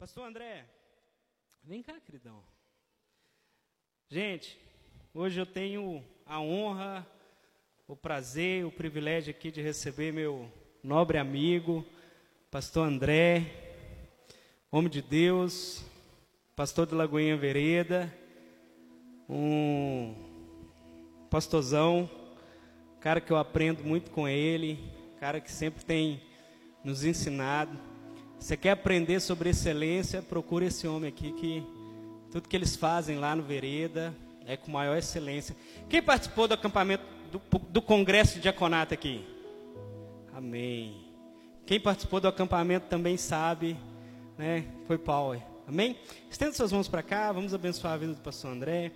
Pastor André, vem cá, queridão. Gente, hoje eu tenho a honra, o prazer, o privilégio aqui de receber meu nobre amigo, Pastor André, homem de Deus, pastor de Lagoinha Vereda, um pastorzão, cara que eu aprendo muito com ele, cara que sempre tem nos ensinado. Você quer aprender sobre excelência? Procure esse homem aqui que tudo que eles fazem lá no Vereda é com maior excelência. Quem participou do acampamento do, do congresso de diaconato aqui? Amém. Quem participou do acampamento também sabe, né? Foi Paulo. Amém? Estenda suas mãos para cá, vamos abençoar a vida do pastor André.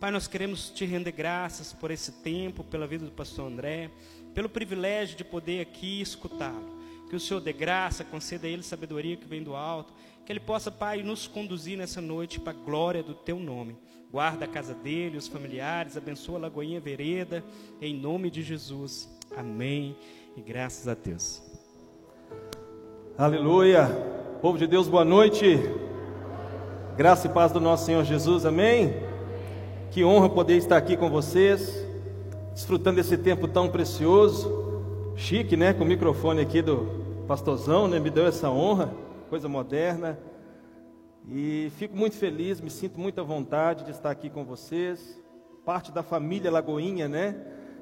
Pai, nós queremos te render graças por esse tempo, pela vida do pastor André, pelo privilégio de poder aqui escutá-lo que o Senhor dê graça, conceda a Ele sabedoria que vem do alto, que Ele possa, Pai, nos conduzir nessa noite para a glória do Teu nome. Guarda a casa dele, os familiares, abençoa a Lagoinha Vereda, em nome de Jesus. Amém. E graças a Deus. Aleluia. Povo de Deus, boa noite. Graça e paz do nosso Senhor Jesus. Amém. Que honra poder estar aqui com vocês, desfrutando desse tempo tão precioso chique, né? Com o microfone aqui do pastorzão, né? Me deu essa honra, coisa moderna. E fico muito feliz, me sinto muita vontade de estar aqui com vocês, parte da família Lagoinha, né?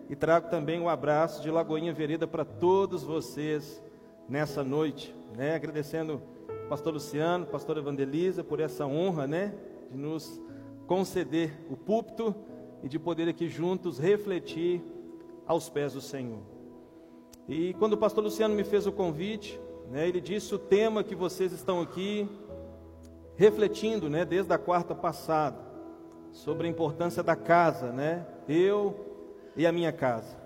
E trago também um abraço de Lagoinha Vereda para todos vocês nessa noite, né? Agradecendo o pastor Luciano, pastor Evangelisa por essa honra, né? De nos conceder o púlpito e de poder aqui juntos refletir aos pés do Senhor. E quando o pastor Luciano me fez o convite, né, ele disse o tema que vocês estão aqui refletindo, né, desde a quarta passada, sobre a importância da casa, né, eu e a minha casa.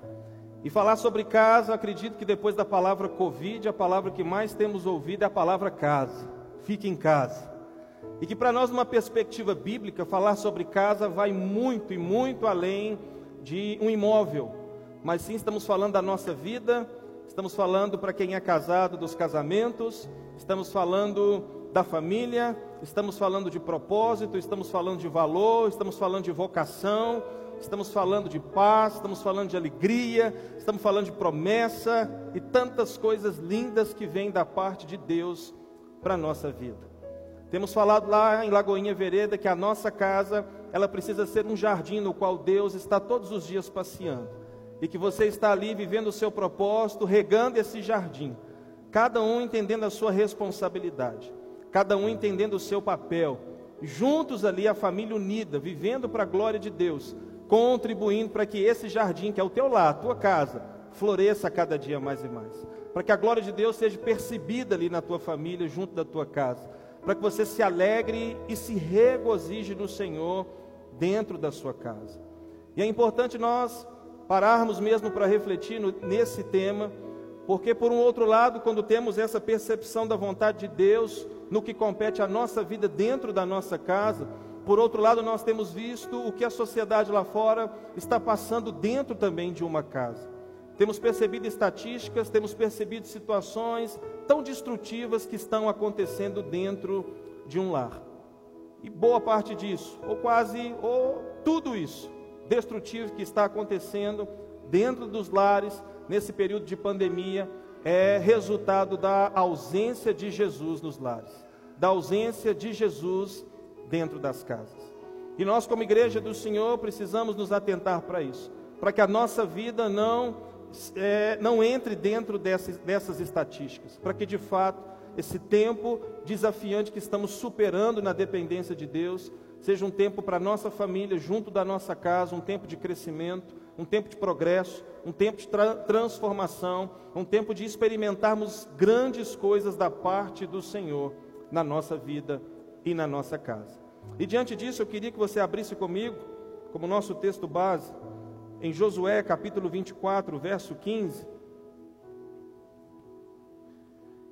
E falar sobre casa, acredito que depois da palavra Covid, a palavra que mais temos ouvido é a palavra casa. Fique em casa. E que para nós, numa perspectiva bíblica, falar sobre casa vai muito e muito além de um imóvel, mas sim estamos falando da nossa vida, estamos falando para quem é casado dos casamentos, estamos falando da família, estamos falando de propósito, estamos falando de valor, estamos falando de vocação, estamos falando de paz, estamos falando de alegria, estamos falando de promessa e tantas coisas lindas que vêm da parte de Deus para a nossa vida. Temos falado lá em Lagoinha Vereda que a nossa casa, ela precisa ser um jardim no qual Deus está todos os dias passeando e que você está ali vivendo o seu propósito, regando esse jardim, cada um entendendo a sua responsabilidade, cada um entendendo o seu papel, juntos ali a família unida, vivendo para a glória de Deus, contribuindo para que esse jardim, que é o teu lar, a tua casa, floresça cada dia mais e mais, para que a glória de Deus seja percebida ali na tua família, junto da tua casa, para que você se alegre e se regozije no Senhor dentro da sua casa. E é importante nós pararmos mesmo para refletir no, nesse tema, porque, por um outro lado, quando temos essa percepção da vontade de Deus no que compete à nossa vida dentro da nossa casa, por outro lado, nós temos visto o que a sociedade lá fora está passando dentro também de uma casa. Temos percebido estatísticas, temos percebido situações tão destrutivas que estão acontecendo dentro de um lar. E boa parte disso, ou quase, ou tudo isso, destrutivo que está acontecendo dentro dos lares nesse período de pandemia é resultado da ausência de Jesus nos lares, da ausência de Jesus dentro das casas. E nós, como igreja do Senhor, precisamos nos atentar para isso, para que a nossa vida não, é, não entre dentro dessas, dessas estatísticas, para que de fato esse tempo desafiante que estamos superando na dependência de Deus seja um tempo para a nossa família, junto da nossa casa, um tempo de crescimento, um tempo de progresso, um tempo de tra transformação, um tempo de experimentarmos grandes coisas da parte do Senhor na nossa vida e na nossa casa. E diante disso, eu queria que você abrisse comigo, como nosso texto base, em Josué capítulo 24, verso 15.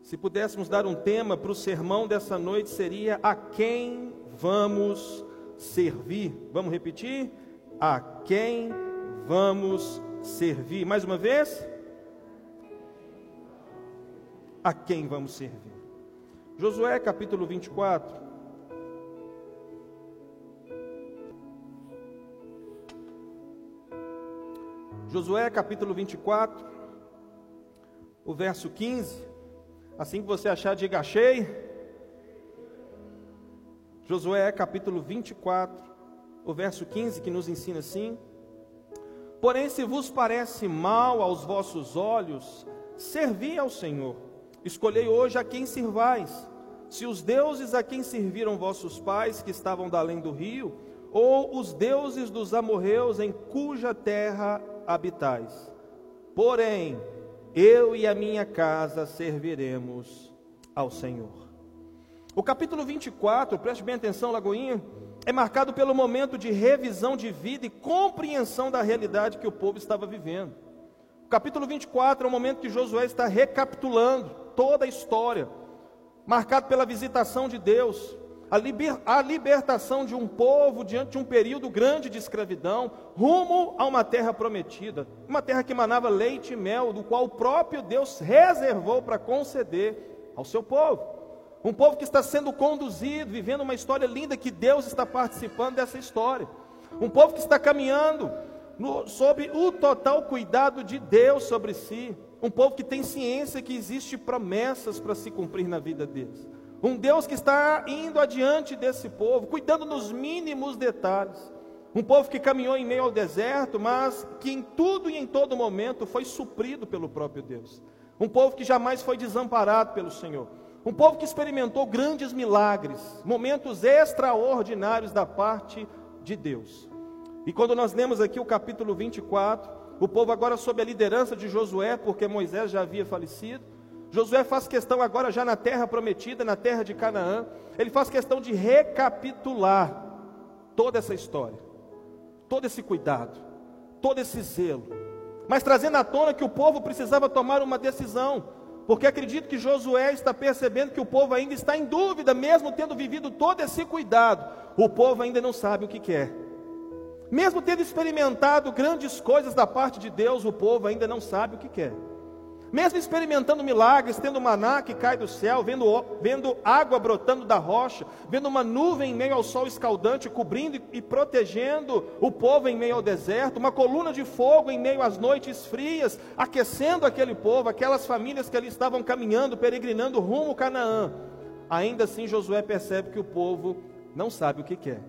Se pudéssemos dar um tema para o sermão dessa noite, seria a quem vamos servir. Vamos repetir? A quem vamos servir? Mais uma vez? A quem vamos servir? Josué capítulo 24. Josué capítulo 24, o verso 15. Assim que você achar, diga achei. Josué capítulo 24, o verso 15, que nos ensina assim: Porém, se vos parece mal aos vossos olhos, servi ao Senhor. Escolhei hoje a quem sirvais, se os deuses a quem serviram vossos pais, que estavam da além do rio, ou os deuses dos amorreus em cuja terra habitais. Porém, eu e a minha casa serviremos ao Senhor. O capítulo 24, preste bem atenção, Lagoinha, é marcado pelo momento de revisão de vida e compreensão da realidade que o povo estava vivendo. O capítulo 24 é o momento que Josué está recapitulando toda a história, marcado pela visitação de Deus, a, liber, a libertação de um povo diante de um período grande de escravidão, rumo a uma terra prometida, uma terra que manava leite e mel, do qual o próprio Deus reservou para conceder ao seu povo. Um povo que está sendo conduzido, vivendo uma história linda, que Deus está participando dessa história. Um povo que está caminhando no, sob o total cuidado de Deus sobre si. Um povo que tem ciência que existe promessas para se cumprir na vida deles. Um Deus que está indo adiante desse povo, cuidando nos mínimos detalhes. Um povo que caminhou em meio ao deserto, mas que em tudo e em todo momento foi suprido pelo próprio Deus. Um povo que jamais foi desamparado pelo Senhor. Um povo que experimentou grandes milagres, momentos extraordinários da parte de Deus. E quando nós lemos aqui o capítulo 24, o povo agora sob a liderança de Josué, porque Moisés já havia falecido. Josué faz questão agora já na terra prometida, na terra de Canaã, ele faz questão de recapitular toda essa história, todo esse cuidado, todo esse zelo, mas trazendo à tona que o povo precisava tomar uma decisão, porque acredito que Josué está percebendo que o povo ainda está em dúvida, mesmo tendo vivido todo esse cuidado, o povo ainda não sabe o que quer. Mesmo tendo experimentado grandes coisas da parte de Deus, o povo ainda não sabe o que quer. Mesmo experimentando milagres, tendo maná que cai do céu, vendo, vendo água brotando da rocha, vendo uma nuvem em meio ao sol escaldante, cobrindo e protegendo o povo em meio ao deserto, uma coluna de fogo em meio às noites frias, aquecendo aquele povo, aquelas famílias que ali estavam caminhando, peregrinando rumo Canaã. Ainda assim, Josué percebe que o povo não sabe o que quer.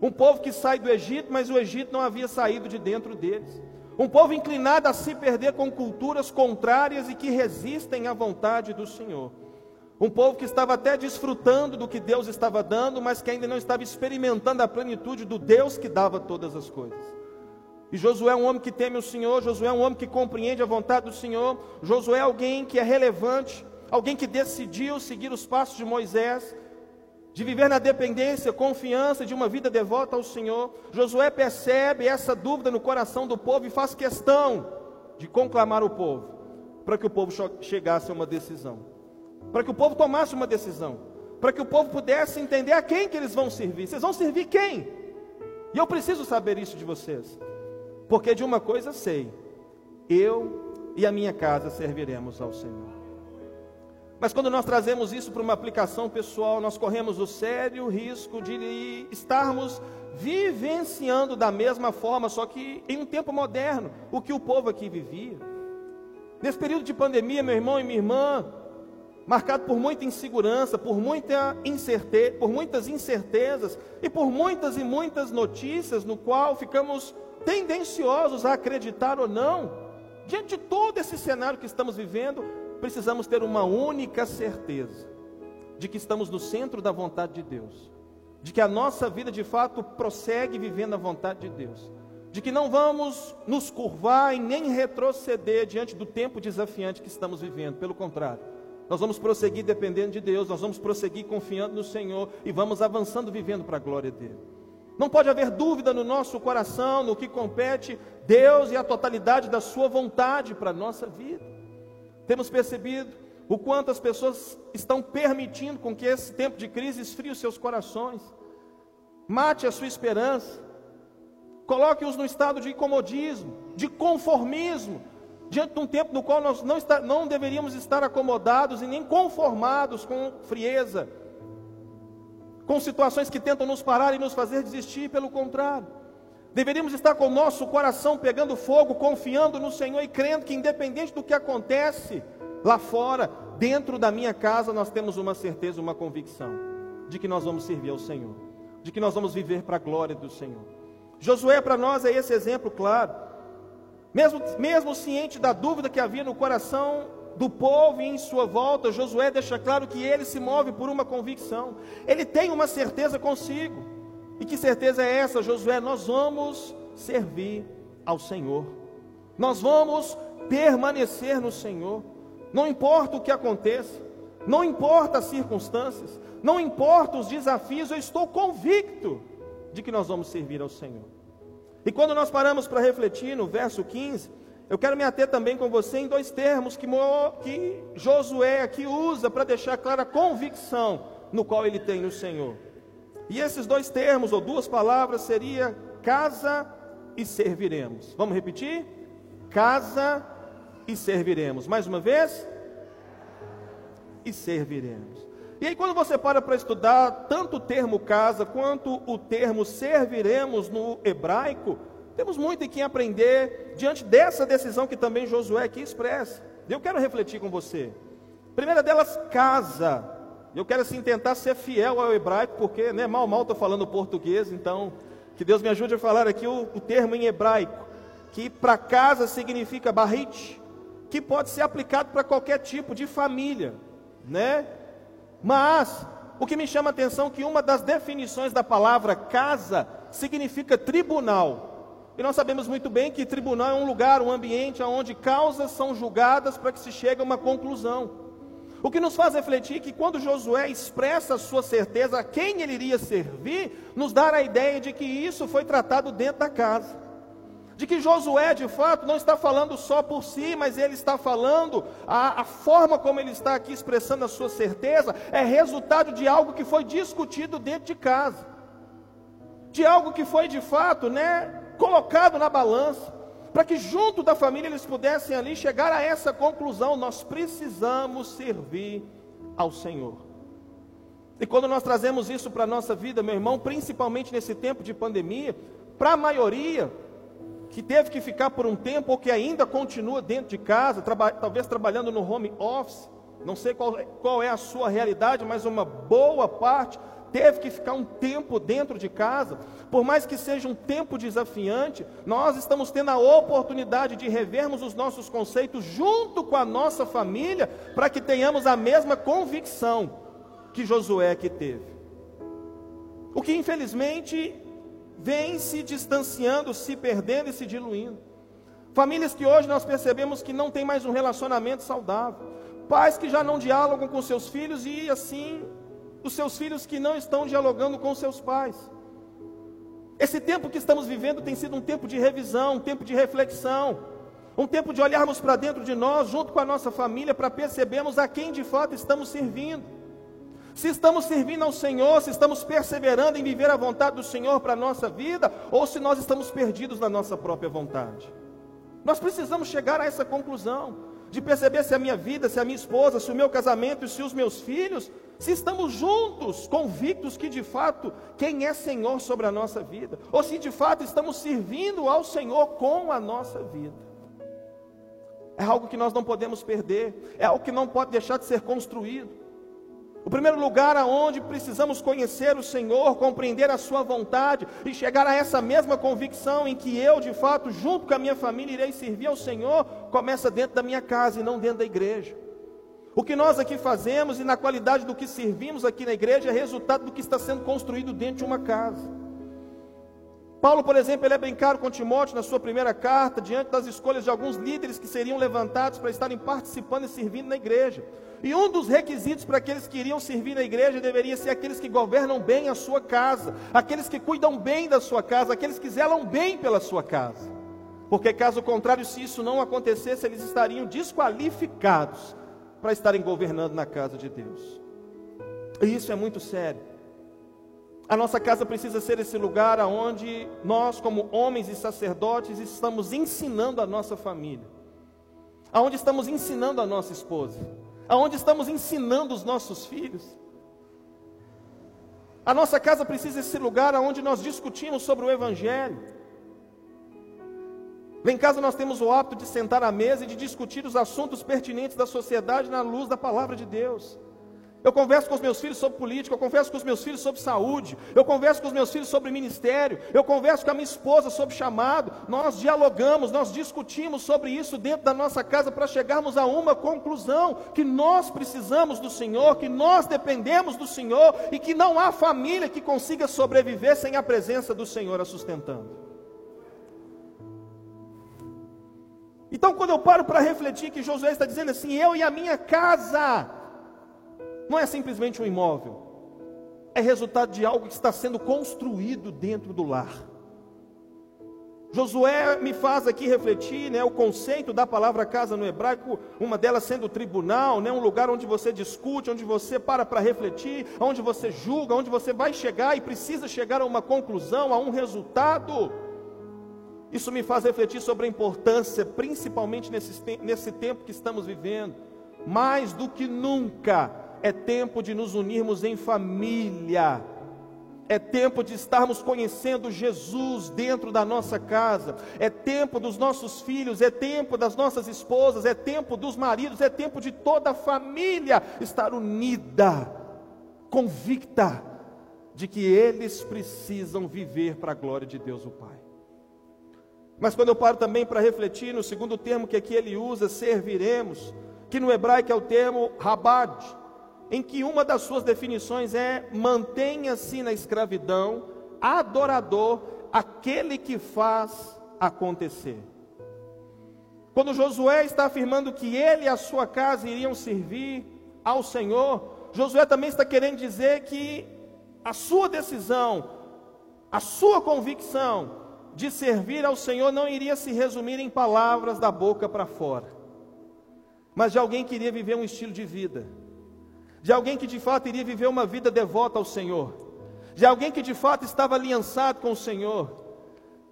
Um povo que sai do Egito, mas o Egito não havia saído de dentro deles. Um povo inclinado a se perder com culturas contrárias e que resistem à vontade do Senhor. Um povo que estava até desfrutando do que Deus estava dando, mas que ainda não estava experimentando a plenitude do Deus que dava todas as coisas. E Josué é um homem que teme o Senhor, Josué é um homem que compreende a vontade do Senhor, Josué é alguém que é relevante, alguém que decidiu seguir os passos de Moisés, de viver na dependência, confiança de uma vida devota ao Senhor. Josué percebe essa dúvida no coração do povo e faz questão de conclamar o povo, para que o povo chegasse a uma decisão, para que o povo tomasse uma decisão, para que o povo pudesse entender a quem que eles vão servir. Vocês vão servir quem? E eu preciso saber isso de vocês, porque de uma coisa sei: eu e a minha casa serviremos ao Senhor. Mas quando nós trazemos isso para uma aplicação pessoal, nós corremos o sério risco de estarmos vivenciando da mesma forma, só que em um tempo moderno, o que o povo aqui vivia. Nesse período de pandemia, meu irmão e minha irmã, marcado por muita insegurança, por, muita incerte por muitas incertezas e por muitas e muitas notícias, no qual ficamos tendenciosos a acreditar ou não, diante de todo esse cenário que estamos vivendo, precisamos ter uma única certeza de que estamos no centro da vontade de Deus, de que a nossa vida de fato prossegue vivendo a vontade de Deus, de que não vamos nos curvar e nem retroceder diante do tempo desafiante que estamos vivendo, pelo contrário, nós vamos prosseguir dependendo de Deus, nós vamos prosseguir confiando no Senhor e vamos avançando vivendo para a glória dele. Não pode haver dúvida no nosso coração no que compete Deus e a totalidade da Sua vontade para a nossa vida. Temos percebido o quanto as pessoas estão permitindo com que esse tempo de crise esfrie os seus corações, mate a sua esperança, coloque-os no estado de comodismo, de conformismo, diante de um tempo no qual nós não, está, não deveríamos estar acomodados e nem conformados com frieza, com situações que tentam nos parar e nos fazer desistir, pelo contrário. Deveríamos estar com o nosso coração pegando fogo, confiando no Senhor e crendo que, independente do que acontece lá fora, dentro da minha casa, nós temos uma certeza, uma convicção de que nós vamos servir ao Senhor, de que nós vamos viver para a glória do Senhor. Josué para nós é esse exemplo claro. Mesmo, mesmo ciente da dúvida que havia no coração do povo e em sua volta, Josué deixa claro que ele se move por uma convicção. Ele tem uma certeza consigo. E que certeza é essa, Josué? Nós vamos servir ao Senhor. Nós vamos permanecer no Senhor. Não importa o que aconteça, não importa as circunstâncias, não importa os desafios, eu estou convicto de que nós vamos servir ao Senhor. E quando nós paramos para refletir no verso 15, eu quero me ater também com você em dois termos que, que Josué aqui usa para deixar clara a convicção no qual ele tem no Senhor. E esses dois termos, ou duas palavras, seria casa e serviremos. Vamos repetir? Casa e serviremos. Mais uma vez? E serviremos. E aí, quando você para para estudar tanto o termo casa quanto o termo serviremos no hebraico, temos muito em que aprender diante dessa decisão que também Josué aqui expressa. Eu quero refletir com você. Primeira delas, casa. Eu quero assim tentar ser fiel ao hebraico, porque né, mal mal estou falando português, então que Deus me ajude a falar aqui o, o termo em hebraico, que para casa significa barrit, que pode ser aplicado para qualquer tipo de família, né? Mas o que me chama a atenção é que uma das definições da palavra casa significa tribunal. E nós sabemos muito bem que tribunal é um lugar, um ambiente onde causas são julgadas para que se chegue a uma conclusão. O que nos faz refletir que quando Josué expressa a sua certeza a quem ele iria servir, nos dá a ideia de que isso foi tratado dentro da casa. De que Josué, de fato, não está falando só por si, mas ele está falando, a, a, forma como ele está aqui expressando a sua certeza, é resultado de algo que foi discutido dentro de casa, de algo que foi, de fato, né, colocado na balança, para que junto da família eles pudessem ali chegar a essa conclusão: nós precisamos servir ao Senhor. E quando nós trazemos isso para a nossa vida, meu irmão, principalmente nesse tempo de pandemia, para a maioria, que teve que ficar por um tempo ou que ainda continua dentro de casa, traba talvez trabalhando no home office, não sei qual, qual é a sua realidade, mas uma boa parte teve que ficar um tempo dentro de casa, por mais que seja um tempo desafiante, nós estamos tendo a oportunidade de revermos os nossos conceitos junto com a nossa família, para que tenhamos a mesma convicção que Josué que teve. O que infelizmente vem se distanciando, se perdendo e se diluindo. Famílias que hoje nós percebemos que não tem mais um relacionamento saudável. Pais que já não dialogam com seus filhos e assim os seus filhos que não estão dialogando com seus pais. Esse tempo que estamos vivendo tem sido um tempo de revisão, um tempo de reflexão, um tempo de olharmos para dentro de nós, junto com a nossa família, para percebermos a quem de fato estamos servindo se estamos servindo ao Senhor, se estamos perseverando em viver a vontade do Senhor para a nossa vida, ou se nós estamos perdidos na nossa própria vontade. Nós precisamos chegar a essa conclusão, de perceber se a minha vida, se a minha esposa, se o meu casamento e se os meus filhos, se estamos juntos, convictos que de fato quem é Senhor sobre a nossa vida, ou se de fato estamos servindo ao Senhor com a nossa vida. É algo que nós não podemos perder, é algo que não pode deixar de ser construído. O primeiro lugar aonde precisamos conhecer o Senhor, compreender a sua vontade e chegar a essa mesma convicção em que eu, de fato, junto com a minha família, irei servir ao Senhor, começa dentro da minha casa e não dentro da igreja. O que nós aqui fazemos e na qualidade do que servimos aqui na igreja é resultado do que está sendo construído dentro de uma casa. Paulo, por exemplo, ele é bem caro com Timóteo na sua primeira carta, diante das escolhas de alguns líderes que seriam levantados para estarem participando e servindo na igreja. E um dos requisitos para aqueles que iriam servir na igreja deveria ser aqueles que governam bem a sua casa, aqueles que cuidam bem da sua casa, aqueles que zelam bem pela sua casa. Porque caso contrário, se isso não acontecesse, eles estariam desqualificados para estarem governando na casa de Deus. E isso é muito sério. A nossa casa precisa ser esse lugar aonde nós, como homens e sacerdotes, estamos ensinando a nossa família aonde estamos ensinando a nossa esposa, aonde estamos ensinando os nossos filhos. A nossa casa precisa ser lugar onde nós discutimos sobre o Evangelho. Lá em casa nós temos o hábito de sentar à mesa e de discutir os assuntos pertinentes da sociedade na luz da palavra de Deus. Eu converso com os meus filhos sobre política, eu converso com os meus filhos sobre saúde, eu converso com os meus filhos sobre ministério, eu converso com a minha esposa sobre chamado. Nós dialogamos, nós discutimos sobre isso dentro da nossa casa para chegarmos a uma conclusão: que nós precisamos do Senhor, que nós dependemos do Senhor e que não há família que consiga sobreviver sem a presença do Senhor a sustentando. Então, quando eu paro para refletir que Josué está dizendo assim, eu e a minha casa, não é simplesmente um imóvel, é resultado de algo que está sendo construído dentro do lar. Josué me faz aqui refletir, né, o conceito da palavra casa no hebraico, uma delas sendo tribunal, né, um lugar onde você discute, onde você para para refletir, onde você julga, onde você vai chegar e precisa chegar a uma conclusão, a um resultado. Isso me faz refletir sobre a importância, principalmente nesse, nesse tempo que estamos vivendo, mais do que nunca, é tempo de nos unirmos em família. É tempo de estarmos conhecendo Jesus dentro da nossa casa. É tempo dos nossos filhos, é tempo das nossas esposas, é tempo dos maridos, é tempo de toda a família estar unida, convicta de que eles precisam viver para a glória de Deus o Pai. Mas quando eu paro também para refletir no segundo termo que aqui ele usa, serviremos, que no hebraico é o termo rabad, em que uma das suas definições é: mantenha-se na escravidão, adorador, aquele que faz acontecer. Quando Josué está afirmando que ele e a sua casa iriam servir ao Senhor, Josué também está querendo dizer que a sua decisão, a sua convicção de servir ao Senhor não iria se resumir em palavras da boca para fora, mas de alguém que iria viver um estilo de vida de alguém que de fato iria viver uma vida devota ao Senhor, de alguém que de fato estava aliançado com o Senhor,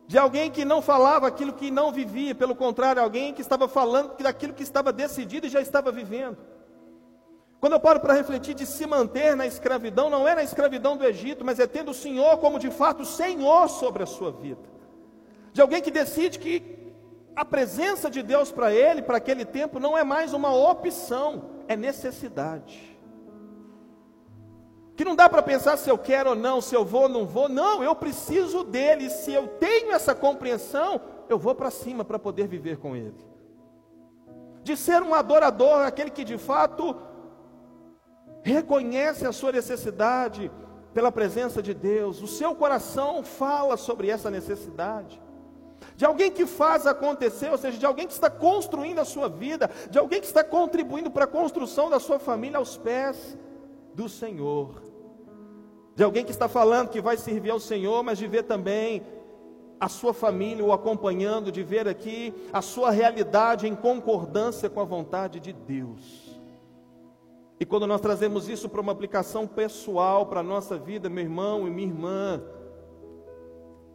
de alguém que não falava aquilo que não vivia, pelo contrário, alguém que estava falando daquilo que estava decidido e já estava vivendo. Quando eu paro para refletir de se manter na escravidão, não é na escravidão do Egito, mas é tendo o Senhor como de fato Senhor sobre a sua vida. De alguém que decide que a presença de Deus para ele, para aquele tempo, não é mais uma opção, é necessidade que não dá para pensar se eu quero ou não, se eu vou ou não vou. Não, eu preciso dele. Se eu tenho essa compreensão, eu vou para cima para poder viver com ele. De ser um adorador, aquele que de fato reconhece a sua necessidade pela presença de Deus. O seu coração fala sobre essa necessidade. De alguém que faz acontecer, ou seja, de alguém que está construindo a sua vida, de alguém que está contribuindo para a construção da sua família aos pés do Senhor. De alguém que está falando que vai servir ao Senhor, mas de ver também a sua família o acompanhando, de ver aqui a sua realidade em concordância com a vontade de Deus. E quando nós trazemos isso para uma aplicação pessoal, para a nossa vida, meu irmão e minha irmã,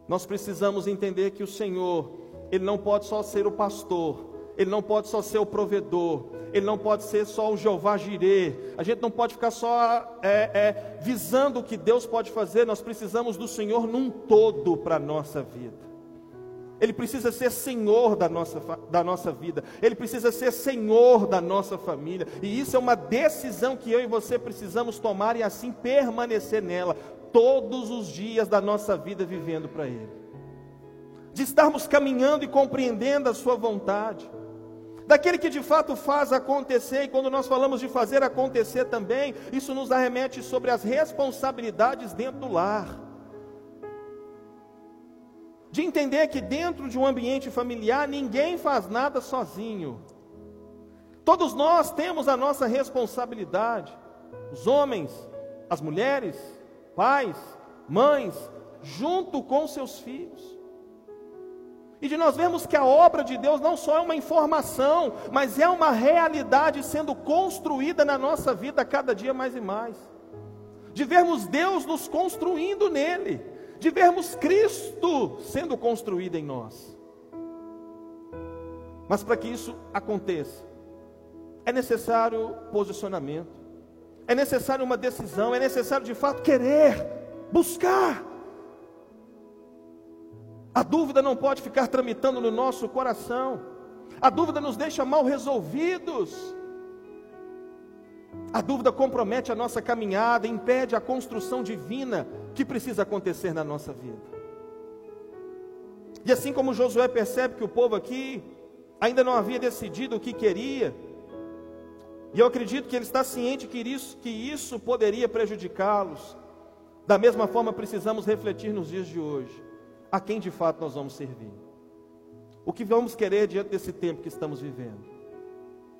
nós precisamos entender que o Senhor, Ele não pode só ser o pastor, ele não pode só ser o provedor, ele não pode ser só o Jeová Jirê, a gente não pode ficar só é, é, visando o que Deus pode fazer, nós precisamos do Senhor num todo para a nossa vida. Ele precisa ser Senhor da nossa, da nossa vida, Ele precisa ser Senhor da nossa família, e isso é uma decisão que eu e você precisamos tomar e assim permanecer nela, todos os dias da nossa vida vivendo para Ele, de estarmos caminhando e compreendendo a Sua vontade daquele que de fato faz acontecer, e quando nós falamos de fazer acontecer também, isso nos arremete sobre as responsabilidades dentro do lar. De entender que dentro de um ambiente familiar ninguém faz nada sozinho. Todos nós temos a nossa responsabilidade. Os homens, as mulheres, pais, mães, junto com seus filhos. E de nós vermos que a obra de Deus não só é uma informação, mas é uma realidade sendo construída na nossa vida cada dia mais e mais. De vermos Deus nos construindo nele, de vermos Cristo sendo construído em nós. Mas para que isso aconteça, é necessário posicionamento, é necessário uma decisão, é necessário de fato querer, buscar. A dúvida não pode ficar tramitando no nosso coração, a dúvida nos deixa mal resolvidos. A dúvida compromete a nossa caminhada, impede a construção divina que precisa acontecer na nossa vida. E assim como Josué percebe que o povo aqui ainda não havia decidido o que queria, e eu acredito que ele está ciente que isso, que isso poderia prejudicá-los, da mesma forma precisamos refletir nos dias de hoje, a quem de fato nós vamos servir. O que vamos querer diante desse tempo que estamos vivendo.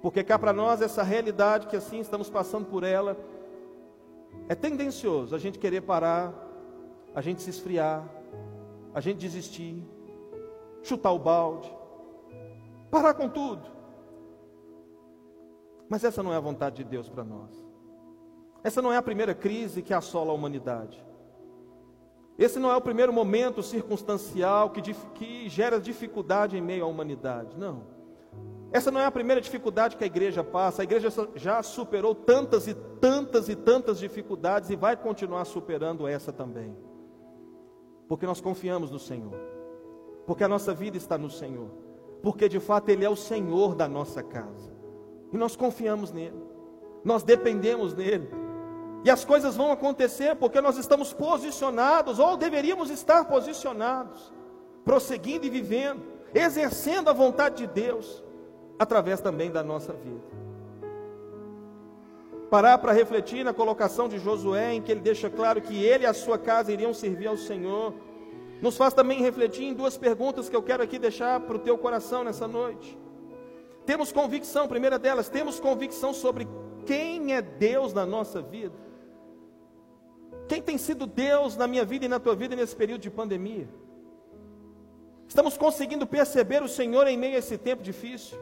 Porque cá para nós essa realidade que assim estamos passando por ela, é tendencioso a gente querer parar, a gente se esfriar, a gente desistir, chutar o balde, parar com tudo. Mas essa não é a vontade de Deus para nós. Essa não é a primeira crise que assola a humanidade. Esse não é o primeiro momento circunstancial que, que gera dificuldade em meio à humanidade. Não. Essa não é a primeira dificuldade que a igreja passa. A igreja já superou tantas e tantas e tantas dificuldades e vai continuar superando essa também. Porque nós confiamos no Senhor porque a nossa vida está no Senhor, porque de fato Ele é o Senhor da nossa casa, e nós confiamos nele, nós dependemos nele, e as coisas vão acontecer porque nós estamos posicionados, ou deveríamos estar posicionados, prosseguindo e vivendo, exercendo a vontade de Deus, através também da nossa vida. Parar para refletir na colocação de Josué, em que ele deixa claro que ele e a sua casa iriam servir ao Senhor nos faz também refletir em duas perguntas que eu quero aqui deixar para o teu coração nessa noite. Temos convicção, primeira delas, temos convicção sobre quem é Deus na nossa vida. Quem tem sido Deus na minha vida e na tua vida nesse período de pandemia? Estamos conseguindo perceber o Senhor em meio a esse tempo difícil?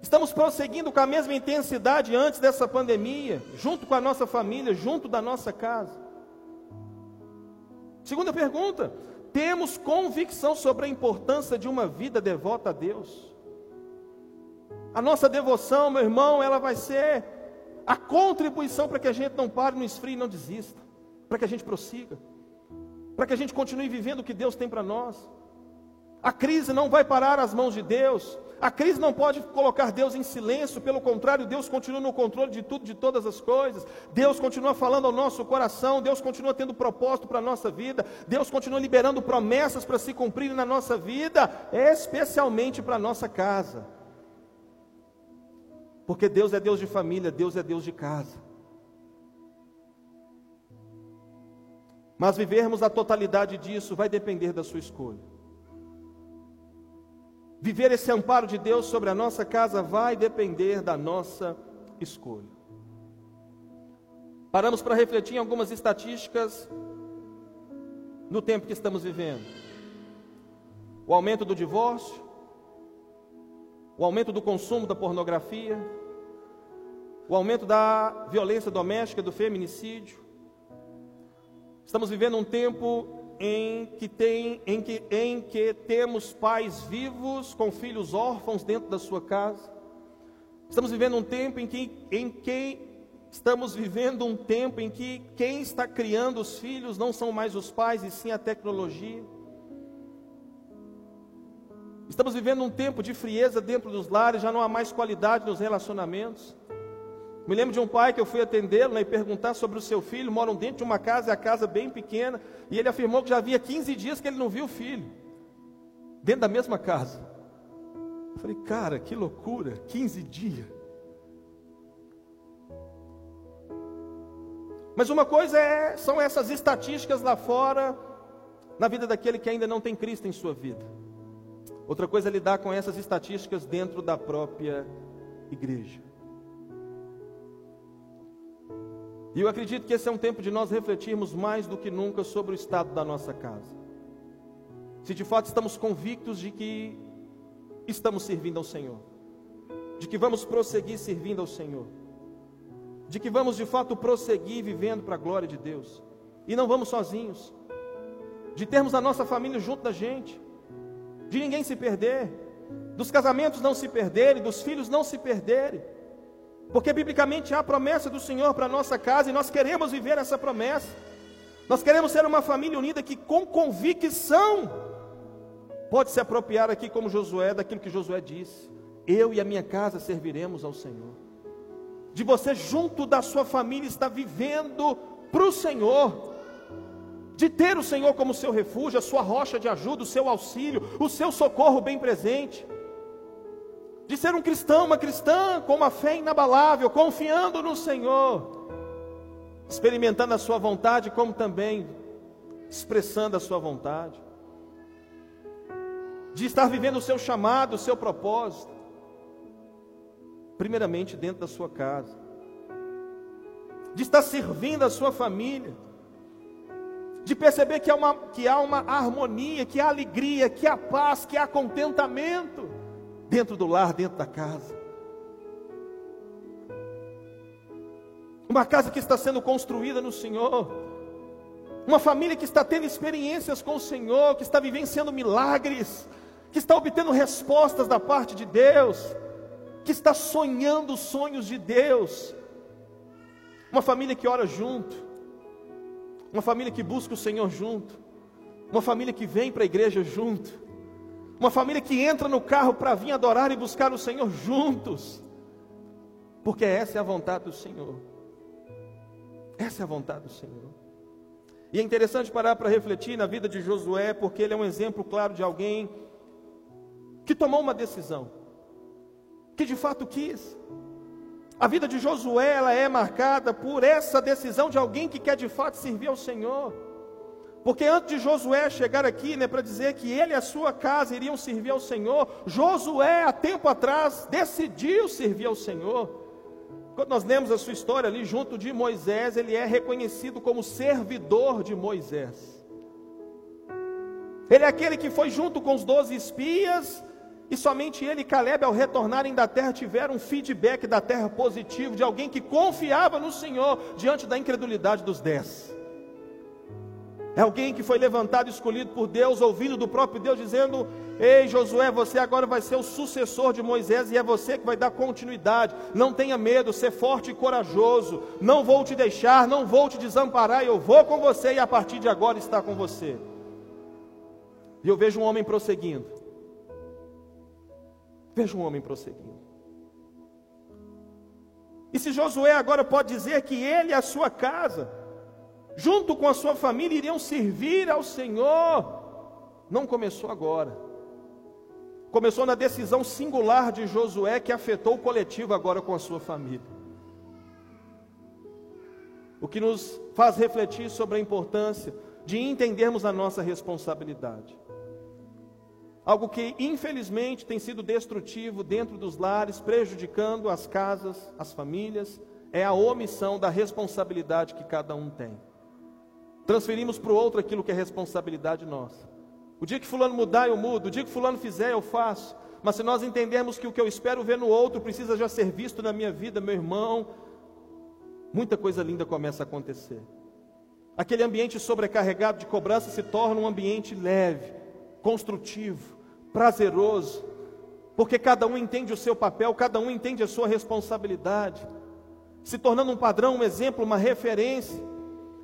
Estamos prosseguindo com a mesma intensidade antes dessa pandemia, junto com a nossa família, junto da nossa casa? Segunda pergunta: temos convicção sobre a importância de uma vida devota a Deus? A nossa devoção, meu irmão, ela vai ser a contribuição para que a gente não pare, não esfrie não desista, para que a gente prossiga, para que a gente continue vivendo o que Deus tem para nós. A crise não vai parar as mãos de Deus, a crise não pode colocar Deus em silêncio, pelo contrário, Deus continua no controle de tudo, de todas as coisas. Deus continua falando ao nosso coração, Deus continua tendo propósito para a nossa vida, Deus continua liberando promessas para se cumprirem na nossa vida, especialmente para a nossa casa. Porque Deus é Deus de família, Deus é Deus de casa. Mas vivermos a totalidade disso vai depender da sua escolha. Viver esse amparo de Deus sobre a nossa casa vai depender da nossa escolha. Paramos para refletir em algumas estatísticas no tempo que estamos vivendo. O aumento do divórcio, o aumento do consumo da pornografia, o aumento da violência doméstica, do feminicídio. Estamos vivendo um tempo em que, tem, em, que, em que temos pais vivos com filhos órfãos dentro da sua casa. Estamos vivendo um tempo em que, em que estamos vivendo um tempo em que quem está criando os filhos não são mais os pais e sim a tecnologia. Estamos vivendo um tempo de frieza dentro dos lares, já não há mais qualidade nos relacionamentos. Me lembro de um pai que eu fui atendê-lo né, e perguntar sobre o seu filho, moram dentro de uma casa, e a casa bem pequena, e ele afirmou que já havia 15 dias que ele não viu o filho, dentro da mesma casa. Eu falei, cara, que loucura, 15 dias. Mas uma coisa é, são essas estatísticas lá fora, na vida daquele que ainda não tem Cristo em sua vida. Outra coisa é lidar com essas estatísticas dentro da própria igreja. E eu acredito que esse é um tempo de nós refletirmos mais do que nunca sobre o estado da nossa casa. Se de fato estamos convictos de que estamos servindo ao Senhor, de que vamos prosseguir servindo ao Senhor, de que vamos de fato prosseguir vivendo para a glória de Deus, e não vamos sozinhos, de termos a nossa família junto da gente, de ninguém se perder, dos casamentos não se perderem, dos filhos não se perderem. Porque biblicamente há a promessa do Senhor para a nossa casa e nós queremos viver essa promessa. Nós queremos ser uma família unida que, com convicção, pode se apropriar aqui, como Josué, daquilo que Josué disse: Eu e a minha casa serviremos ao Senhor. De você, junto da sua família, estar vivendo para o Senhor, de ter o Senhor como seu refúgio, a sua rocha de ajuda, o seu auxílio, o seu socorro bem presente. De ser um cristão, uma cristã com uma fé inabalável, confiando no Senhor, experimentando a sua vontade, como também expressando a sua vontade, de estar vivendo o seu chamado, o seu propósito, primeiramente dentro da sua casa, de estar servindo a sua família, de perceber que há uma, que há uma harmonia, que há alegria, que há paz, que há contentamento dentro do lar, dentro da casa. uma casa que está sendo construída no Senhor, uma família que está tendo experiências com o Senhor, que está vivenciando milagres, que está obtendo respostas da parte de Deus, que está sonhando os sonhos de Deus, uma família que ora junto, uma família que busca o Senhor junto, uma família que vem para a igreja junto, uma família que entra no carro para vir adorar e buscar o Senhor juntos, porque essa é a vontade do Senhor. Essa é a vontade do Senhor. E é interessante parar para refletir na vida de Josué, porque ele é um exemplo claro de alguém que tomou uma decisão, que de fato quis. A vida de Josué ela é marcada por essa decisão de alguém que quer de fato servir ao Senhor. Porque antes de Josué chegar aqui, né, para dizer que ele e a sua casa iriam servir ao Senhor, Josué, há tempo atrás, decidiu servir ao Senhor. Quando nós lemos a sua história ali junto de Moisés, ele é reconhecido como servidor de Moisés. Ele é aquele que foi junto com os doze espias, e somente ele e Caleb, ao retornarem da terra, tiveram um feedback da terra positivo, de alguém que confiava no Senhor diante da incredulidade dos dez. É alguém que foi levantado escolhido por Deus, ouvindo do próprio Deus, dizendo: Ei, Josué, você agora vai ser o sucessor de Moisés e é você que vai dar continuidade. Não tenha medo, ser forte e corajoso. Não vou te deixar, não vou te desamparar. Eu vou com você e a partir de agora está com você. E eu vejo um homem prosseguindo. Vejo um homem prosseguindo. E se Josué agora pode dizer que ele e a sua casa junto com a sua família, iriam servir ao Senhor. Não começou agora. Começou na decisão singular de Josué que afetou o coletivo agora com a sua família. O que nos faz refletir sobre a importância de entendermos a nossa responsabilidade. Algo que infelizmente tem sido destrutivo dentro dos lares, prejudicando as casas, as famílias, é a omissão da responsabilidade que cada um tem. Transferimos para o outro aquilo que é responsabilidade nossa. O dia que fulano mudar, eu mudo. O dia que fulano fizer, eu faço. Mas se nós entendermos que o que eu espero ver no outro precisa já ser visto na minha vida, meu irmão, muita coisa linda começa a acontecer. Aquele ambiente sobrecarregado de cobrança se torna um ambiente leve, construtivo, prazeroso, porque cada um entende o seu papel, cada um entende a sua responsabilidade, se tornando um padrão, um exemplo, uma referência.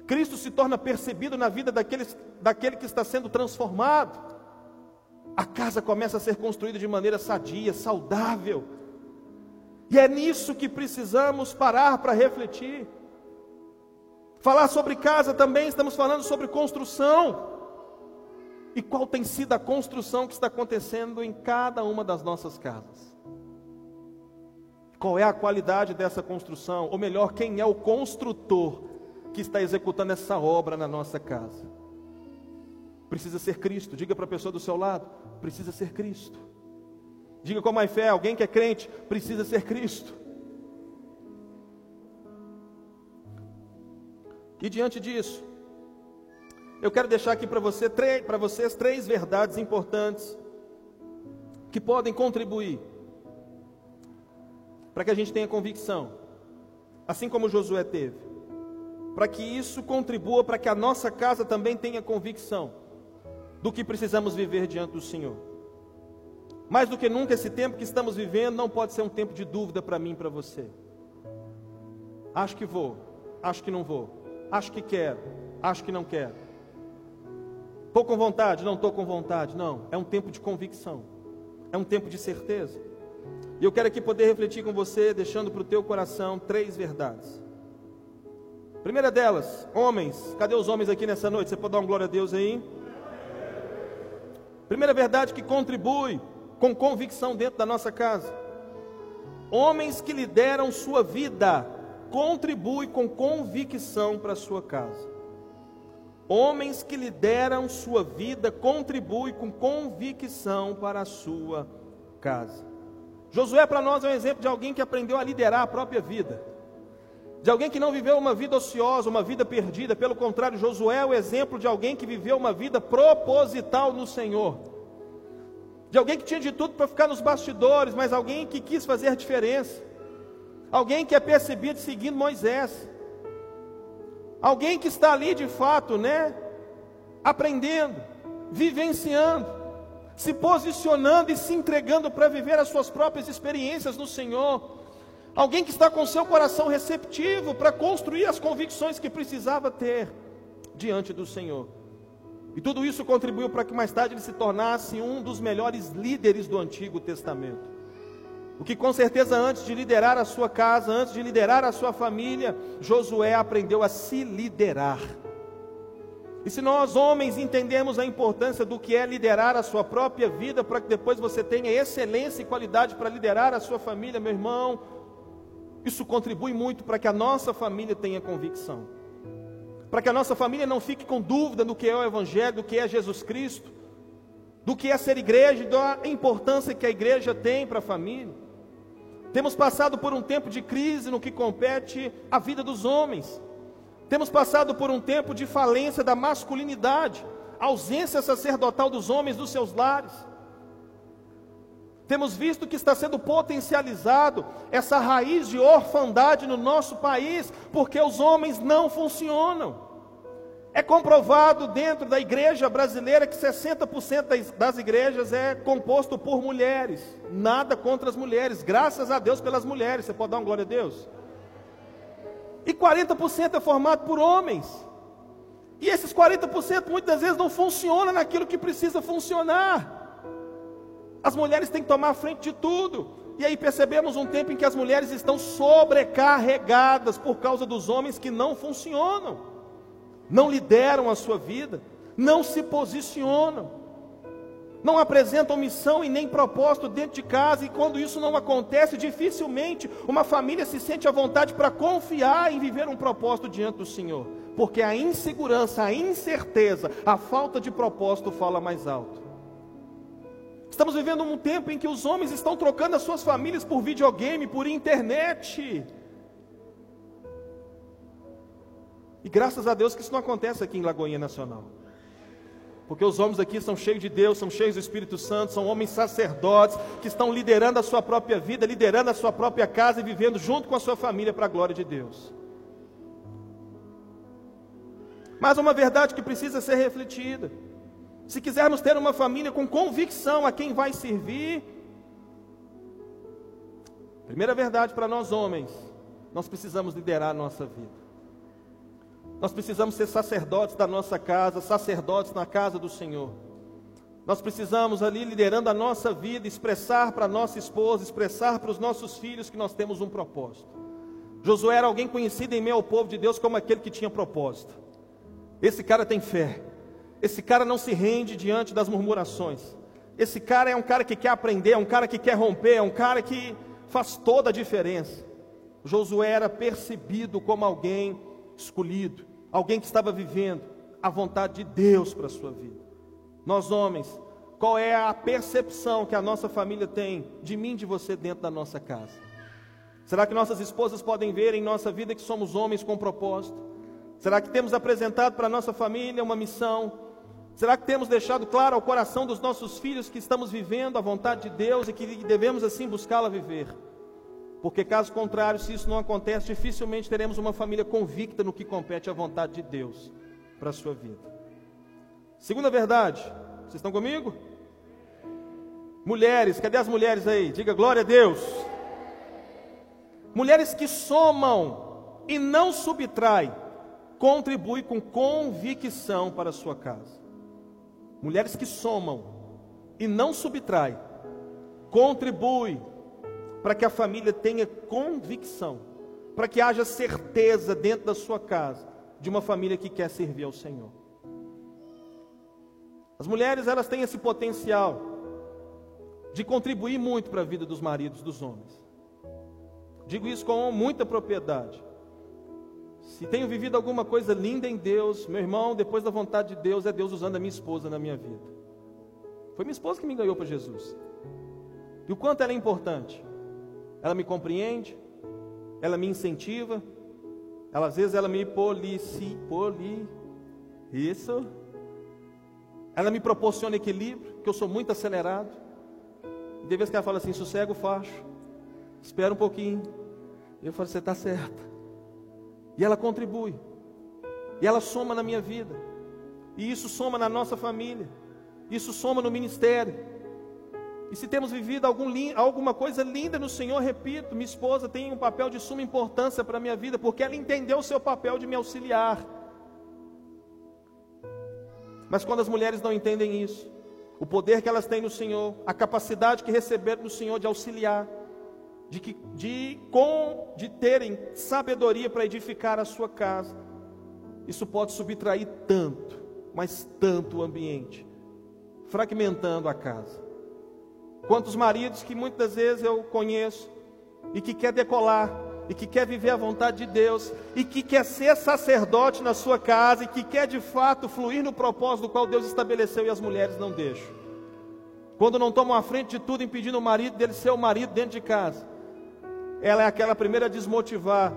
Cristo se torna percebido na vida daqueles, daquele que está sendo transformado. A casa começa a ser construída de maneira sadia, saudável. E é nisso que precisamos parar para refletir. Falar sobre casa também, estamos falando sobre construção. E qual tem sido a construção que está acontecendo em cada uma das nossas casas? Qual é a qualidade dessa construção? Ou melhor, quem é o construtor que está executando essa obra na nossa casa. Precisa ser Cristo. Diga para a pessoa do seu lado: precisa ser Cristo. Diga com mais fé: alguém que é crente precisa ser Cristo. E diante disso, eu quero deixar aqui para você, vocês três verdades importantes que podem contribuir para que a gente tenha convicção, assim como Josué teve para que isso contribua para que a nossa casa também tenha convicção do que precisamos viver diante do Senhor. Mais do que nunca, esse tempo que estamos vivendo não pode ser um tempo de dúvida para mim e para você. Acho que vou, acho que não vou, acho que quero, acho que não quero. Estou com vontade, não estou com vontade. Não, é um tempo de convicção, é um tempo de certeza. E eu quero aqui poder refletir com você, deixando para o teu coração três verdades. Primeira delas, homens, cadê os homens aqui nessa noite? Você pode dar uma glória a Deus aí? Primeira verdade que contribui com convicção dentro da nossa casa. Homens que lideram sua vida contribui com convicção para a sua casa. Homens que lideram sua vida contribuem com convicção para a sua casa. Josué para nós é um exemplo de alguém que aprendeu a liderar a própria vida. De alguém que não viveu uma vida ociosa, uma vida perdida, pelo contrário, Josué é o exemplo de alguém que viveu uma vida proposital no Senhor. De alguém que tinha de tudo para ficar nos bastidores, mas alguém que quis fazer diferença. Alguém que é percebido seguindo Moisés. Alguém que está ali de fato, né? Aprendendo, vivenciando, se posicionando e se entregando para viver as suas próprias experiências no Senhor. Alguém que está com seu coração receptivo para construir as convicções que precisava ter diante do Senhor. E tudo isso contribuiu para que mais tarde ele se tornasse um dos melhores líderes do Antigo Testamento. O que com certeza antes de liderar a sua casa, antes de liderar a sua família, Josué aprendeu a se liderar. E se nós homens entendemos a importância do que é liderar a sua própria vida, para que depois você tenha excelência e qualidade para liderar a sua família, meu irmão, isso contribui muito para que a nossa família tenha convicção. Para que a nossa família não fique com dúvida do que é o Evangelho, do que é Jesus Cristo, do que é ser igreja da importância que a igreja tem para a família. Temos passado por um tempo de crise no que compete à vida dos homens. Temos passado por um tempo de falência da masculinidade, ausência sacerdotal dos homens dos seus lares. Temos visto que está sendo potencializado essa raiz de orfandade no nosso país, porque os homens não funcionam. É comprovado dentro da igreja brasileira que 60% das igrejas é composto por mulheres. Nada contra as mulheres, graças a Deus pelas mulheres. Você pode dar uma glória a Deus? E 40% é formado por homens. E esses 40% muitas vezes não funcionam naquilo que precisa funcionar. As mulheres têm que tomar a frente de tudo. E aí percebemos um tempo em que as mulheres estão sobrecarregadas por causa dos homens que não funcionam não lideram a sua vida, não se posicionam, não apresentam missão e nem propósito dentro de casa, e quando isso não acontece, dificilmente uma família se sente à vontade para confiar em viver um propósito diante do Senhor, porque a insegurança, a incerteza, a falta de propósito fala mais alto. Estamos vivendo um tempo em que os homens estão trocando as suas famílias por videogame, por internet. E graças a Deus que isso não acontece aqui em Lagoinha Nacional. Porque os homens aqui são cheios de Deus, são cheios do Espírito Santo, são homens sacerdotes que estão liderando a sua própria vida, liderando a sua própria casa e vivendo junto com a sua família para a glória de Deus. Mas uma verdade que precisa ser refletida. Se quisermos ter uma família com convicção a quem vai servir, primeira verdade para nós homens, nós precisamos liderar a nossa vida. Nós precisamos ser sacerdotes da nossa casa, sacerdotes na casa do Senhor. Nós precisamos ali, liderando a nossa vida, expressar para nossa esposa, expressar para os nossos filhos que nós temos um propósito. Josué era alguém conhecido em meio ao povo de Deus como aquele que tinha propósito. Esse cara tem fé. Esse cara não se rende diante das murmurações. Esse cara é um cara que quer aprender, é um cara que quer romper, é um cara que faz toda a diferença. Josué era percebido como alguém escolhido, alguém que estava vivendo a vontade de Deus para a sua vida. Nós homens, qual é a percepção que a nossa família tem de mim de você dentro da nossa casa? Será que nossas esposas podem ver em nossa vida que somos homens com propósito? Será que temos apresentado para a nossa família uma missão? Será que temos deixado claro ao coração dos nossos filhos que estamos vivendo a vontade de Deus e que devemos assim buscá-la viver? Porque, caso contrário, se isso não acontece, dificilmente teremos uma família convicta no que compete à vontade de Deus para a sua vida. Segunda verdade, vocês estão comigo? Mulheres, cadê as mulheres aí? Diga glória a Deus. Mulheres que somam e não subtraem, contribui com convicção para a sua casa. Mulheres que somam e não subtraem, contribui para que a família tenha convicção, para que haja certeza dentro da sua casa de uma família que quer servir ao Senhor. As mulheres, elas têm esse potencial de contribuir muito para a vida dos maridos, dos homens. Digo isso com muita propriedade. Se tenho vivido alguma coisa linda em Deus, meu irmão, depois da vontade de Deus, é Deus usando a minha esposa na minha vida. Foi minha esposa que me ganhou para Jesus. E o quanto ela é importante. Ela me compreende, ela me incentiva, ela, às vezes ela me polici, poli, isso. Ela me proporciona equilíbrio, que eu sou muito acelerado. E de vez que ela fala assim, sossega o facho, espera um pouquinho. Eu falo, você está certa. E ela contribui. E ela soma na minha vida. E isso soma na nossa família. Isso soma no ministério. E se temos vivido algum, alguma coisa linda no Senhor, repito, minha esposa tem um papel de suma importância para a minha vida, porque ela entendeu o seu papel de me auxiliar. Mas quando as mulheres não entendem isso, o poder que elas têm no Senhor, a capacidade que receberam no Senhor de auxiliar, de, que, de, com, de terem sabedoria para edificar a sua casa, isso pode subtrair tanto, mas tanto o ambiente, fragmentando a casa. Quantos maridos que muitas vezes eu conheço e que quer decolar, e que quer viver a vontade de Deus, e que quer ser sacerdote na sua casa, e que quer de fato fluir no propósito do qual Deus estabeleceu e as mulheres não deixam. Quando não tomam a frente de tudo, impedindo o marido dele ser o marido dentro de casa, ela é aquela primeira a desmotivar,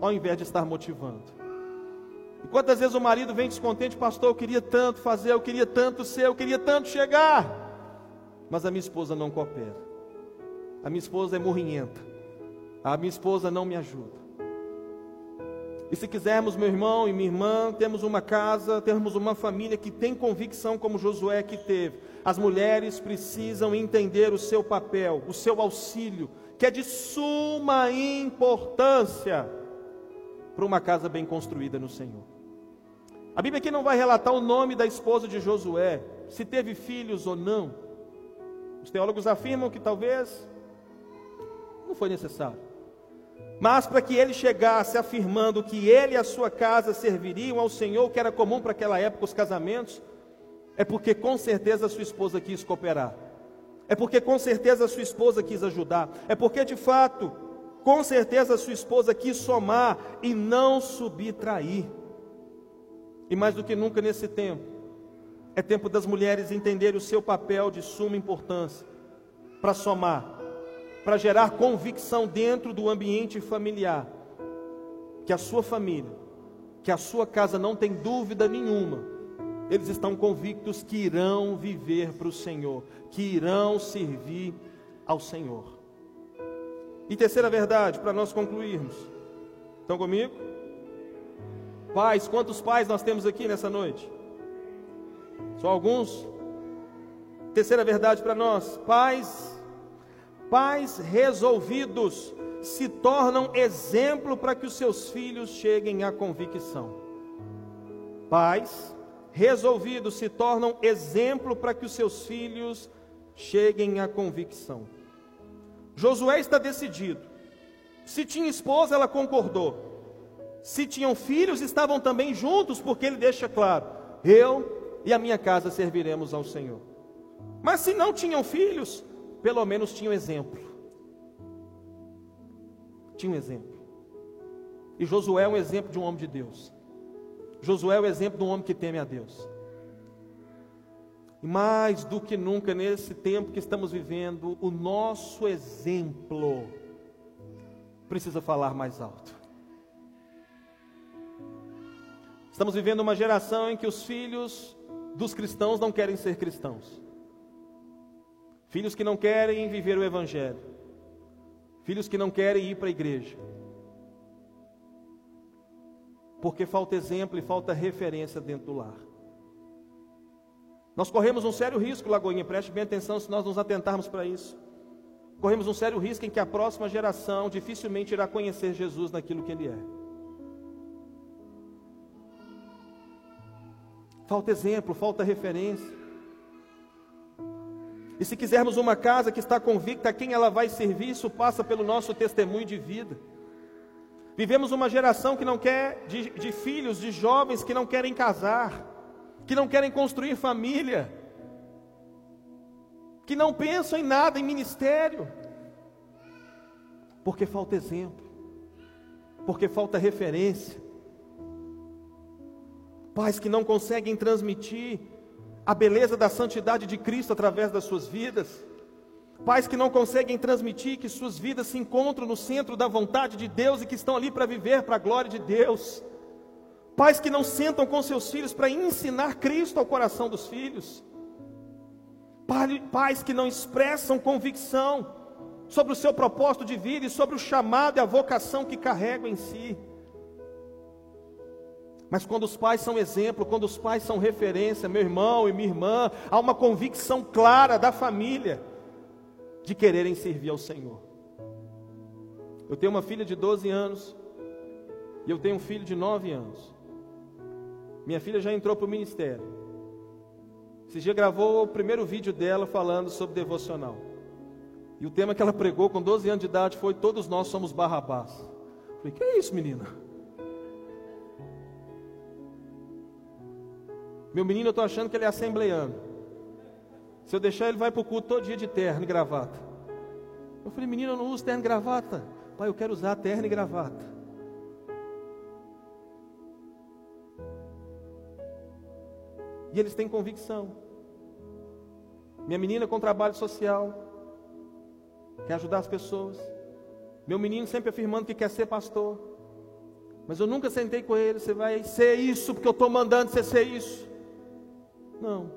ao invés de estar motivando. E quantas vezes o marido vem descontente, pastor, eu queria tanto fazer, eu queria tanto ser, eu queria tanto chegar, mas a minha esposa não coopera. A minha esposa é morrinhenta. A minha esposa não me ajuda. E se quisermos, meu irmão e minha irmã, temos uma casa, temos uma família que tem convicção como Josué que teve. As mulheres precisam entender o seu papel, o seu auxílio, que é de suma importância para uma casa bem construída no Senhor. A Bíblia aqui não vai relatar o nome da esposa de Josué, se teve filhos ou não. Os teólogos afirmam que talvez não foi necessário. Mas para que ele chegasse afirmando que ele e a sua casa serviriam ao Senhor, que era comum para aquela época os casamentos, é porque com certeza sua esposa quis cooperar. É porque com certeza sua esposa quis ajudar. É porque de fato, com certeza sua esposa quis somar e não subtrair. E mais do que nunca nesse tempo, é tempo das mulheres entenderem o seu papel de suma importância para somar, para gerar convicção dentro do ambiente familiar, que a sua família, que a sua casa não tem dúvida nenhuma eles estão convictos que irão viver para o Senhor, que irão servir ao Senhor. E terceira verdade, para nós concluirmos. Estão comigo? Pais, quantos pais nós temos aqui nessa noite? Só alguns? Terceira verdade para nós: pais, pais resolvidos se tornam exemplo para que os seus filhos cheguem à convicção. Pais resolvidos se tornam exemplo para que os seus filhos cheguem à convicção. Josué está decidido. Se tinha esposa, ela concordou. Se tinham filhos, estavam também juntos, porque ele deixa claro: eu e a minha casa serviremos ao Senhor. Mas se não tinham filhos, pelo menos tinham exemplo. Tinha um exemplo. E Josué é um exemplo de um homem de Deus. Josué é o exemplo de um homem que teme a Deus. E mais do que nunca nesse tempo que estamos vivendo, o nosso exemplo precisa falar mais alto. Estamos vivendo uma geração em que os filhos dos cristãos não querem ser cristãos. Filhos que não querem viver o evangelho. Filhos que não querem ir para a igreja porque falta exemplo e falta referência dentro do lar. Nós corremos um sério risco, Lagoinha, preste bem atenção se nós nos atentarmos para isso. Corremos um sério risco em que a próxima geração dificilmente irá conhecer Jesus naquilo que ele é. Falta exemplo, falta referência. E se quisermos uma casa que está convicta a quem ela vai servir, isso passa pelo nosso testemunho de vida. Vivemos uma geração que não quer, de, de filhos, de jovens que não querem casar, que não querem construir família, que não pensam em nada, em ministério, porque falta exemplo, porque falta referência. Pais que não conseguem transmitir a beleza da santidade de Cristo através das suas vidas. Pais que não conseguem transmitir que suas vidas se encontram no centro da vontade de Deus e que estão ali para viver para a glória de Deus. Pais que não sentam com seus filhos para ensinar Cristo ao coração dos filhos. Pais que não expressam convicção sobre o seu propósito de vida e sobre o chamado e a vocação que carregam em si. Mas quando os pais são exemplo, quando os pais são referência, meu irmão e minha irmã, há uma convicção clara da família de quererem servir ao Senhor. Eu tenho uma filha de 12 anos e eu tenho um filho de 9 anos. Minha filha já entrou para o ministério. Esse dia gravou o primeiro vídeo dela falando sobre devocional. E o tema que ela pregou com 12 anos de idade foi: Todos nós somos Barrabás. Eu falei: Que é isso, menina? Meu menino, eu estou achando que ele é assembleano. Se eu deixar, ele vai para o culto todo dia de terno e gravata. Eu falei, menino, eu não uso terno e gravata. Pai, eu quero usar terno e gravata. E eles têm convicção. Minha menina com trabalho social, quer ajudar as pessoas. Meu menino sempre afirmando que quer ser pastor. Mas eu nunca sentei com ele, você vai ser isso, porque eu estou mandando você ser isso. Não.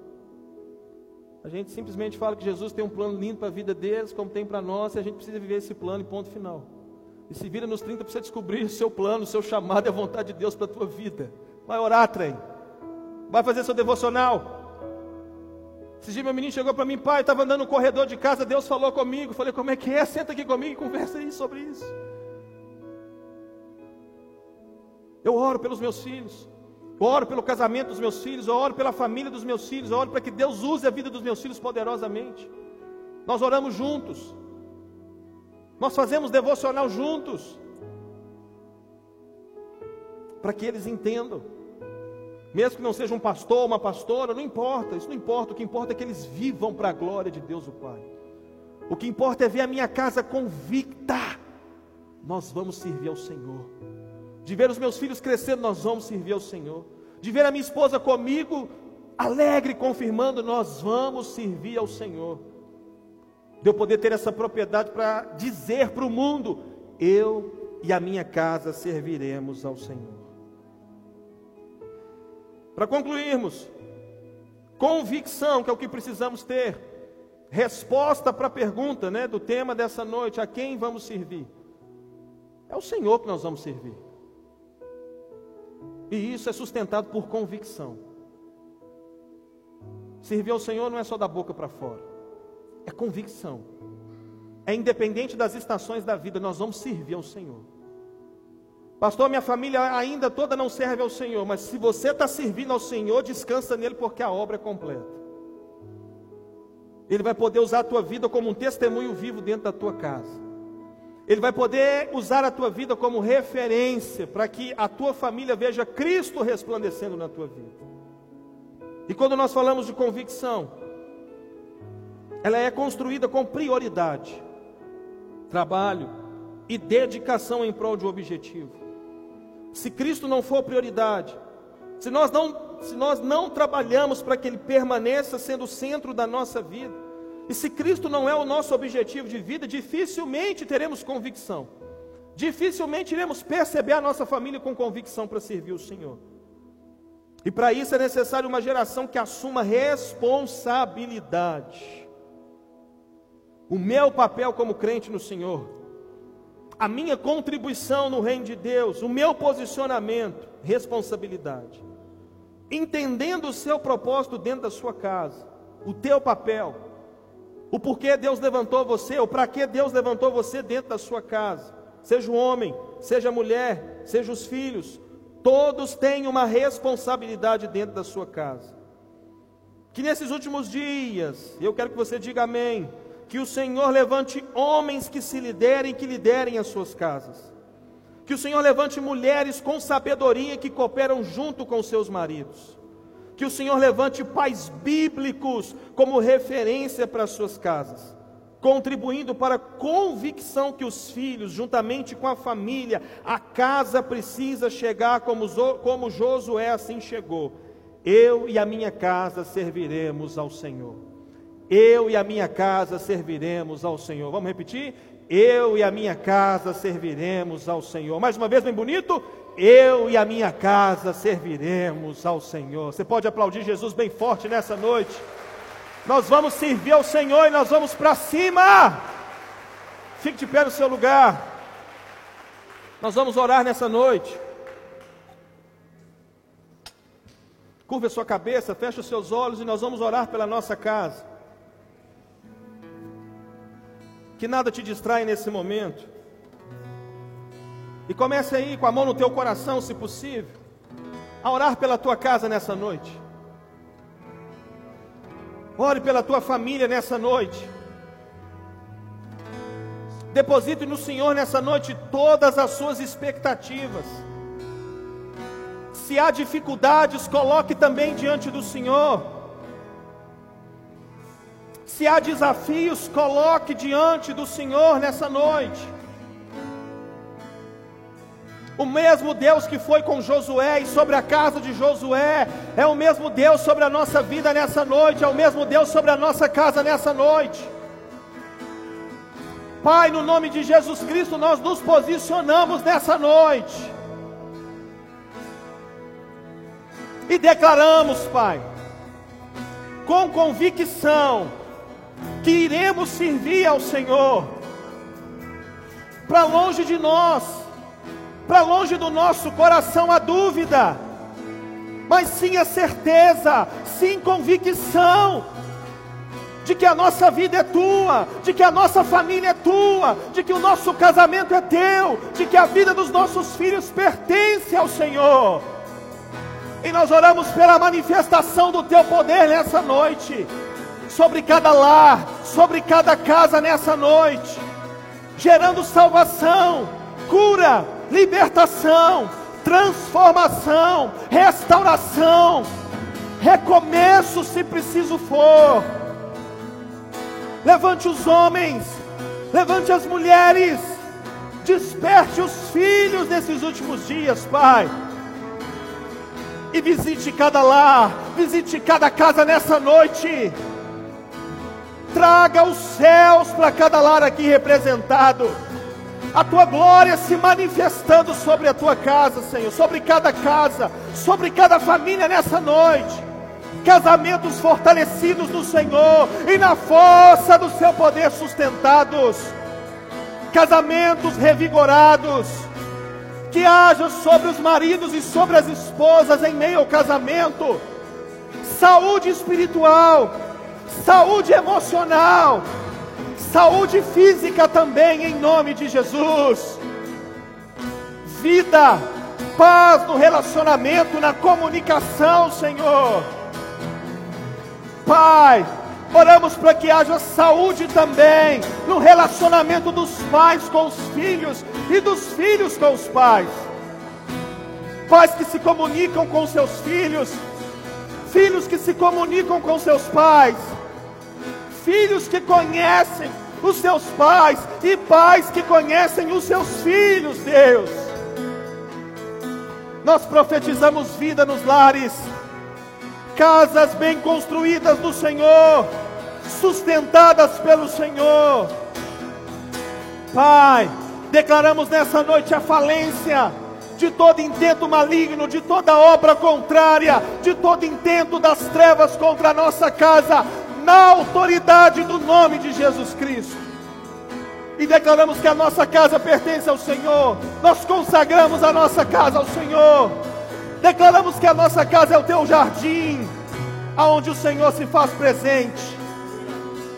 A gente simplesmente fala que Jesus tem um plano lindo para a vida deles, como tem para nós, e a gente precisa viver esse plano e ponto final. E se vira nos 30 para você descobrir o seu plano, o seu chamado e a vontade de Deus para a tua vida. Vai orar, trem. Vai fazer seu devocional. Esse dia meu menino chegou para mim, pai, estava andando no corredor de casa, Deus falou comigo. Falei, como é que é? Senta aqui comigo e conversa aí sobre isso. Eu oro pelos meus filhos. Eu oro pelo casamento dos meus filhos, eu oro pela família dos meus filhos, eu oro para que Deus use a vida dos meus filhos poderosamente. Nós oramos juntos. Nós fazemos devocional juntos. Para que eles entendam. Mesmo que não seja um pastor ou uma pastora, não importa, isso não importa. O que importa é que eles vivam para a glória de Deus o Pai. O que importa é ver a minha casa convicta. Nós vamos servir ao Senhor de ver os meus filhos crescendo, nós vamos servir ao Senhor, de ver a minha esposa comigo, alegre, confirmando, nós vamos servir ao Senhor, de eu poder ter essa propriedade para dizer para o mundo: eu e a minha casa serviremos ao Senhor. Para concluirmos, convicção, que é o que precisamos ter, resposta para a pergunta né, do tema dessa noite: a quem vamos servir? É o Senhor que nós vamos servir. E isso é sustentado por convicção. Servir ao Senhor não é só da boca para fora, é convicção. É independente das estações da vida, nós vamos servir ao Senhor. Pastor, minha família ainda toda não serve ao Senhor, mas se você está servindo ao Senhor, descansa nele, porque a obra é completa. Ele vai poder usar a tua vida como um testemunho vivo dentro da tua casa. Ele vai poder usar a tua vida como referência para que a tua família veja Cristo resplandecendo na tua vida. E quando nós falamos de convicção, ela é construída com prioridade, trabalho e dedicação em prol de um objetivo. Se Cristo não for prioridade, se nós não, se nós não trabalhamos para que Ele permaneça sendo o centro da nossa vida, e se Cristo não é o nosso objetivo de vida, dificilmente teremos convicção. Dificilmente iremos perceber a nossa família com convicção para servir o Senhor. E para isso é necessário uma geração que assuma responsabilidade. O meu papel como crente no Senhor, a minha contribuição no reino de Deus, o meu posicionamento, responsabilidade. entendendo o seu propósito dentro da sua casa, o teu papel, o porquê Deus levantou você, ou para que Deus levantou você dentro da sua casa, seja o homem, seja a mulher, seja os filhos, todos têm uma responsabilidade dentro da sua casa. Que nesses últimos dias, eu quero que você diga amém, que o Senhor levante homens que se liderem, que liderem as suas casas. Que o Senhor levante mulheres com sabedoria que cooperam junto com seus maridos. Que o Senhor levante pais bíblicos como referência para as suas casas, contribuindo para a convicção que os filhos, juntamente com a família, a casa precisa chegar como, como Josué assim chegou. Eu e a minha casa serviremos ao Senhor. Eu e a minha casa serviremos ao Senhor. Vamos repetir? eu e a minha casa serviremos ao Senhor. Mais uma vez, bem bonito, eu e a minha casa serviremos ao Senhor. Você pode aplaudir Jesus bem forte nessa noite. Nós vamos servir ao Senhor e nós vamos para cima. Fique de pé no seu lugar. Nós vamos orar nessa noite. Curva a sua cabeça, feche os seus olhos e nós vamos orar pela nossa casa. que nada te distrai nesse momento. E comece aí com a mão no teu coração, se possível, a orar pela tua casa nessa noite. Ore pela tua família nessa noite. Deposite no Senhor nessa noite todas as suas expectativas. Se há dificuldades, coloque também diante do Senhor. Se há desafios, coloque diante do Senhor nessa noite. O mesmo Deus que foi com Josué e sobre a casa de Josué, é o mesmo Deus sobre a nossa vida nessa noite, é o mesmo Deus sobre a nossa casa nessa noite. Pai, no nome de Jesus Cristo, nós nos posicionamos nessa noite. E declaramos, Pai, com convicção, que iremos servir ao Senhor, para longe de nós, para longe do nosso coração a dúvida, mas sim a certeza, sim convicção, de que a nossa vida é tua, de que a nossa família é tua, de que o nosso casamento é teu, de que a vida dos nossos filhos pertence ao Senhor. E nós oramos pela manifestação do teu poder nessa noite sobre cada lar, sobre cada casa nessa noite, gerando salvação, cura, libertação, transformação, restauração, recomeço se preciso for. Levante os homens, levante as mulheres, desperte os filhos nesses últimos dias, Pai. E visite cada lar, visite cada casa nessa noite traga os céus para cada lar aqui representado, a tua glória se manifestando sobre a tua casa, Senhor, sobre cada casa, sobre cada família nessa noite. Casamentos fortalecidos no Senhor e na força do seu poder sustentados. Casamentos revigorados. Que haja sobre os maridos e sobre as esposas em meio ao casamento. Saúde espiritual, saúde emocional, saúde física também, em nome de Jesus. Vida, paz no relacionamento, na comunicação, Senhor. Pai, oramos para que haja saúde também no relacionamento dos pais com os filhos e dos filhos com os pais. Pais que se comunicam com seus filhos, filhos que se comunicam com seus pais filhos que conhecem os seus pais e pais que conhecem os seus filhos, Deus. Nós profetizamos vida nos lares, casas bem construídas no Senhor, sustentadas pelo Senhor. Pai, declaramos nessa noite a falência de todo intento maligno, de toda obra contrária, de todo intento das trevas contra a nossa casa na autoridade do nome de Jesus Cristo. E declaramos que a nossa casa pertence ao Senhor. Nós consagramos a nossa casa ao Senhor. Declaramos que a nossa casa é o teu jardim, aonde o Senhor se faz presente,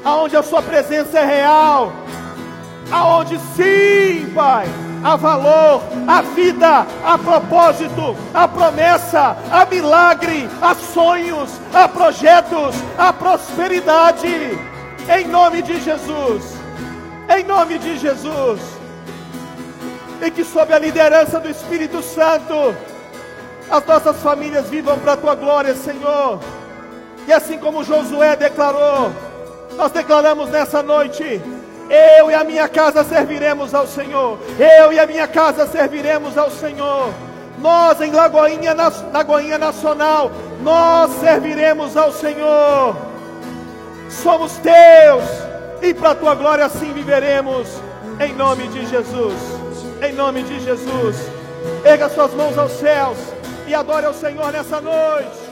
aonde a sua presença é real, aonde sim, Pai, há valor, há vida, há propósito, há promessa, há milagre, há sonhos, há projetos, há prosperidade. Em nome de Jesus. Em nome de Jesus. E que sob a liderança do Espírito Santo, as nossas famílias vivam para a tua glória, Senhor. E assim como Josué declarou, nós declaramos nessa noite: eu e a minha casa serviremos ao Senhor. Eu e a minha casa serviremos ao Senhor. Nós em Lagoinha, Lagoinha Nacional, nós serviremos ao Senhor. Somos teus e para a tua glória assim viveremos. Em nome de Jesus. Em nome de Jesus. Erga suas mãos aos céus e adore ao Senhor nessa noite.